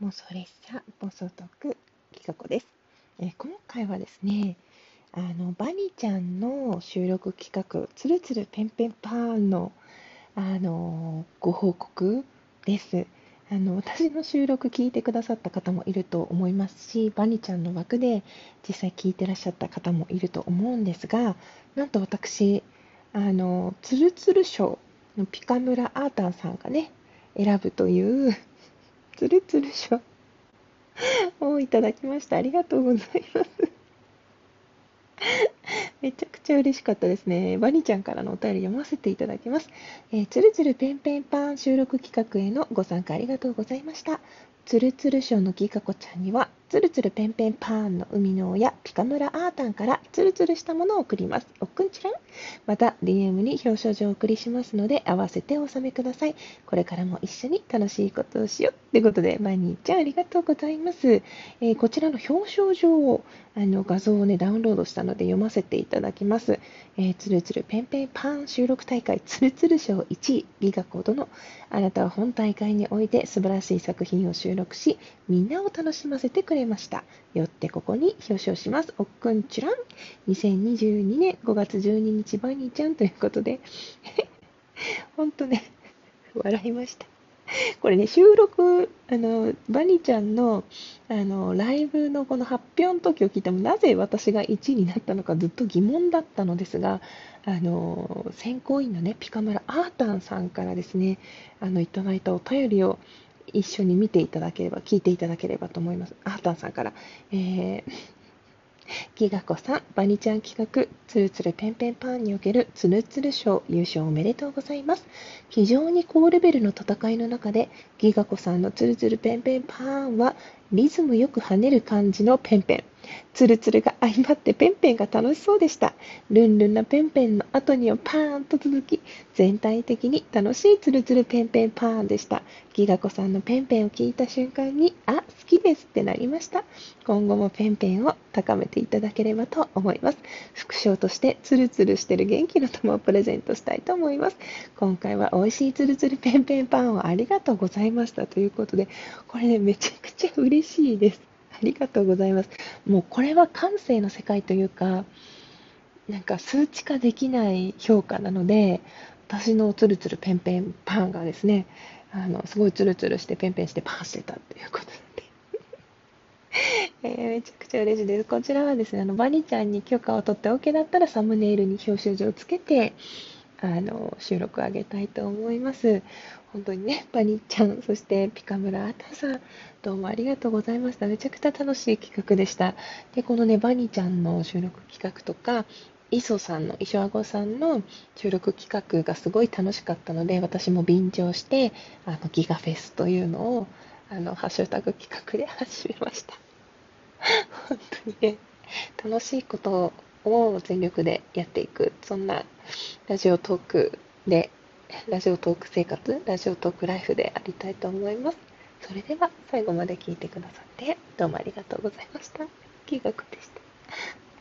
妄想列車妄想トークきかこです、え、今回はですねあのバニちゃんの収録企画つるつるペンペンパーンのあのご報告です。あの私の収録聞いてくださった方もいると思いますしバニちゃんの枠で実際聞いてらっしゃった方もいると思うんですがなんと私あのつるつる賞のピカムラアータンさんがね選ぶというつるつる賞をいただきました。ありがとうございます。めちゃくちゃ嬉しかったですね。バニちゃんからのお便り読ませていただきます。えー、つるつるペンペンパン収録企画へのご参加ありがとうございました。つるつる賞のぎかこちゃんには、つるつるペンペンパーンの生みの親、ピカムラアータンからつるつるしたものを送ります。おっくんちらん？また、DM に表彰状をお送りしますので、合わせてお納めください。これからも一緒に楽しいことをしよう。ということで、マニーちゃんありがとうございます。えー、こちらの表彰状を、あの画像をね、ダウンロードしたので読ませていただきます。えー、つるつるペンペンパーン収録大会、つるつる賞1位、ギガコードの、あなたは本大会において素晴らしい作品を収録し、みんなを楽しませてくれました。よってここに表彰します。おっくんちゅらん。2022年5月12日バニーちゃんということで、本当ね、笑いました。これね、収録、あの、バニーちゃんの、あの、ライブのこの発表の時を聞いても、なぜ私が1位になったのかずっと疑問だったのですが、あの、選考委員のね、ピカムラアータンさんからですね、あの、いただいたお便りを、一緒に見ていただければ、聞いていただければと思います。アータンさんから。えー、ギガ子さん、バニちゃん企画、つるつるペンペンパンにおけるつるつる賞優勝おめでとうございます。非常に高レベルの戦いの中で、ギガ子さんのつるつるペンペンパンはリズムよく跳ねる感じのペンペン。ツルツルが相まってペンペンが楽しそうでした。ルンルンなペンペンの後にはパーンと続き、全体的に楽しいツルツルペンペンパーンでした。ギガ子さんのペンペンを聞いた瞬間に、あ、好きですってなりました。今後もペンペンを高めていただければと思います。副賞としてツルツルしてる元気の玉をプレゼントしたいと思います。今回は美味しいツルツルペンペンパンをありがとうございましたということで、これね、めちゃくちゃ嬉しいです。ありがとうございます。もうこれは感性の世界というか、なんか数値化できない評価なので、私のツルツルペンペンパンがですね、あのすごいツルツルしてペンペンしてパンしてたということで。えー、めちゃくちゃ嬉しいです。こちらはですね、あのバニちゃんに許可を取って OK だったらサムネイルに表彰状をつけて、あの収録あげたいと思います。本当にね、バニーちゃん、そしてピカムラアタさん、どうもありがとうございました。めちゃくちゃ楽しい企画でした。で、このね、バニーちゃんの収録企画とか、磯さんの、磯あごさんの収録企画がすごい楽しかったので、私も便乗して、あの、ギガフェスというのを、あの、ハッシュタグ企画で始めました。本当にね、楽しいことを全力でやっていく、そんなラジオトークで、ラジオトーク生活、ラジオトークライフでありたいと思います。それでは最後まで聞いてくださってどうもありがとうございました。企画でした。